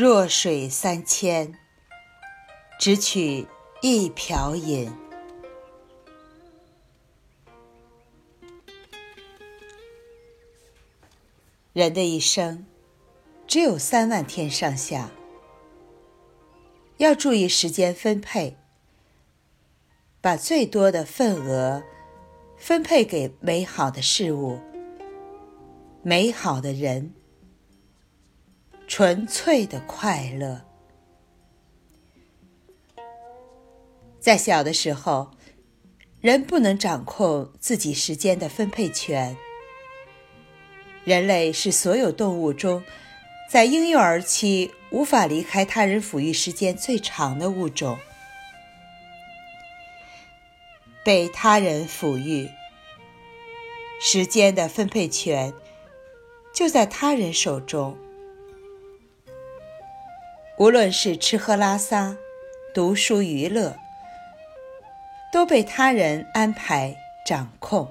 弱水三千，只取一瓢饮。人的一生只有三万天上下，要注意时间分配，把最多的份额分配给美好的事物、美好的人、纯粹的快乐。在小的时候，人不能掌控自己时间的分配权。人类是所有动物中，在婴幼儿期无法离开他人抚育时间最长的物种。被他人抚育，时间的分配权就在他人手中。无论是吃喝拉撒、读书娱乐，都被他人安排掌控。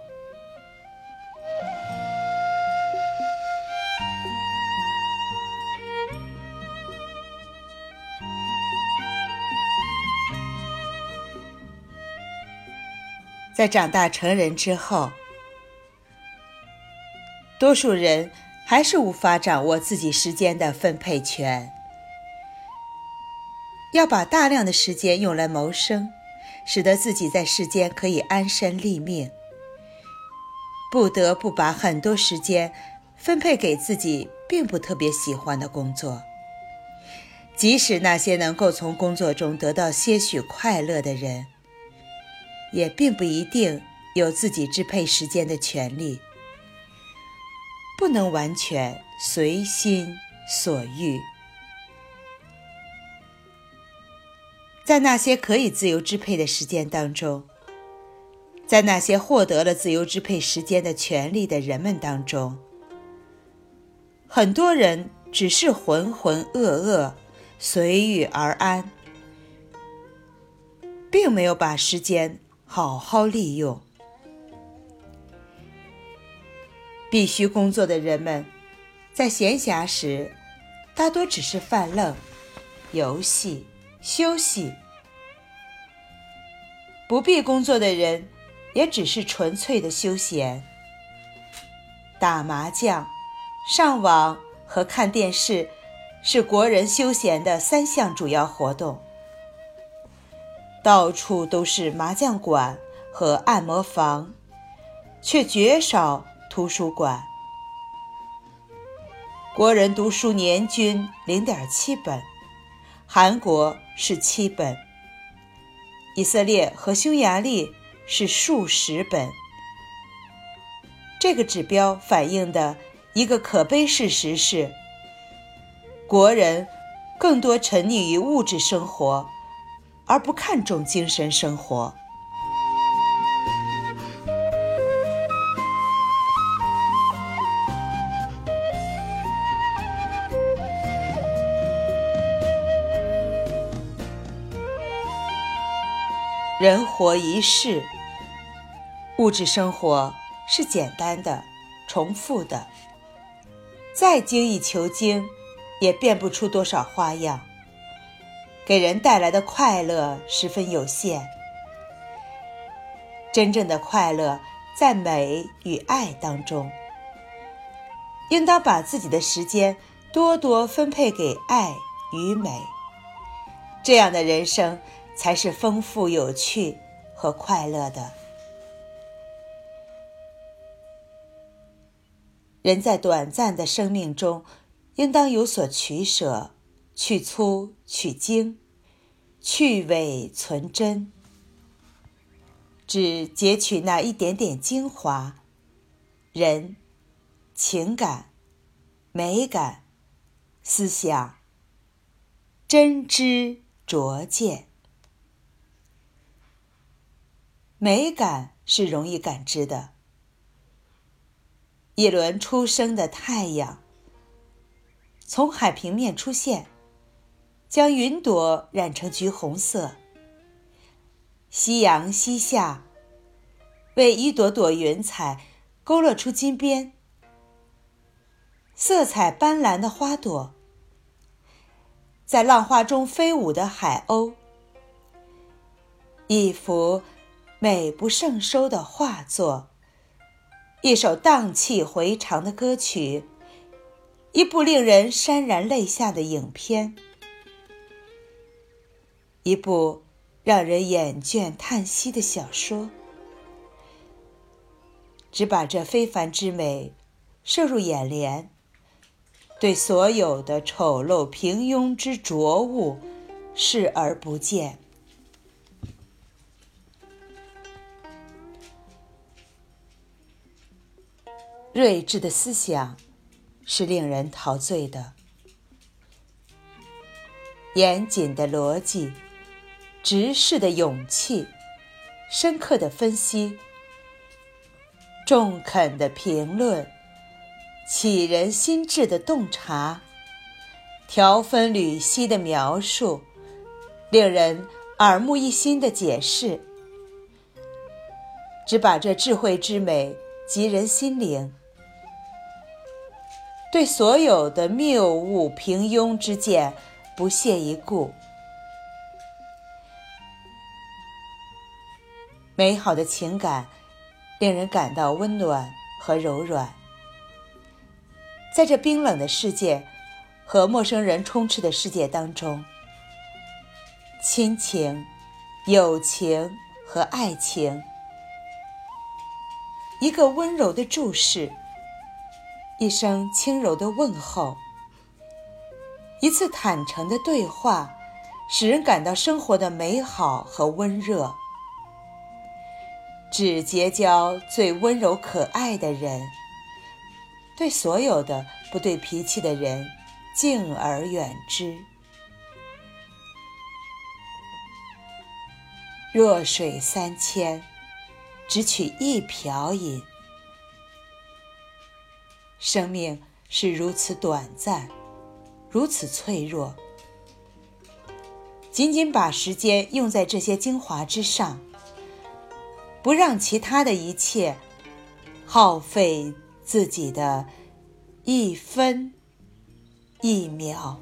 在长大成人之后，多数人还是无法掌握自己时间的分配权，要把大量的时间用来谋生，使得自己在世间可以安身立命，不得不把很多时间分配给自己并不特别喜欢的工作，即使那些能够从工作中得到些许快乐的人。也并不一定有自己支配时间的权利，不能完全随心所欲。在那些可以自由支配的时间当中，在那些获得了自由支配时间的权利的人们当中，很多人只是浑浑噩噩、随遇而安，并没有把时间。好好利用。必须工作的人们，在闲暇时，大多只是犯愣、游戏、休息；不必工作的人，也只是纯粹的休闲。打麻将、上网和看电视，是国人休闲的三项主要活动。到处都是麻将馆和按摩房，却绝少图书馆。国人读书年均零点七本，韩国是七本，以色列和匈牙利是数十本。这个指标反映的一个可悲事实是：国人更多沉溺于物质生活。而不看重精神生活。人活一世，物质生活是简单的、重复的，再精益求精，也变不出多少花样。给人带来的快乐十分有限，真正的快乐在美与爱当中。应当把自己的时间多多分配给爱与美，这样的人生才是丰富、有趣和快乐的。人在短暂的生命中，应当有所取舍。去粗取精，去伪存真，只截取那一点点精华，人、情感、美感、思想、真知灼见。美感是容易感知的，一轮初升的太阳，从海平面出现。将云朵染成橘红色。夕阳西下，为一朵朵云彩勾勒出金边。色彩斑斓的花朵，在浪花中飞舞的海鸥，一幅美不胜收的画作，一首荡气回肠的歌曲，一部令人潸然泪下的影片，一部让人眼倦叹息的小说。只把这非凡之美摄入眼帘，对所有的丑陋平庸之浊物视而不见。睿智的思想是令人陶醉的，严谨的逻辑、直视的勇气、深刻的分析。中肯的评论，启人心智的洞察，条分缕析的描述，令人耳目一新的解释，只把这智慧之美及人心灵，对所有的谬误平庸之见不屑一顾。美好的情感。令人感到温暖和柔软，在这冰冷的世界和陌生人充斥的世界当中，亲情、友情和爱情，一个温柔的注视，一声轻柔的问候，一次坦诚的对话，使人感到生活的美好和温热。只结交最温柔可爱的人，对所有的不对脾气的人敬而远之。弱水三千，只取一瓢饮。生命是如此短暂，如此脆弱，仅仅把时间用在这些精华之上。不让其他的一切耗费自己的一分一秒。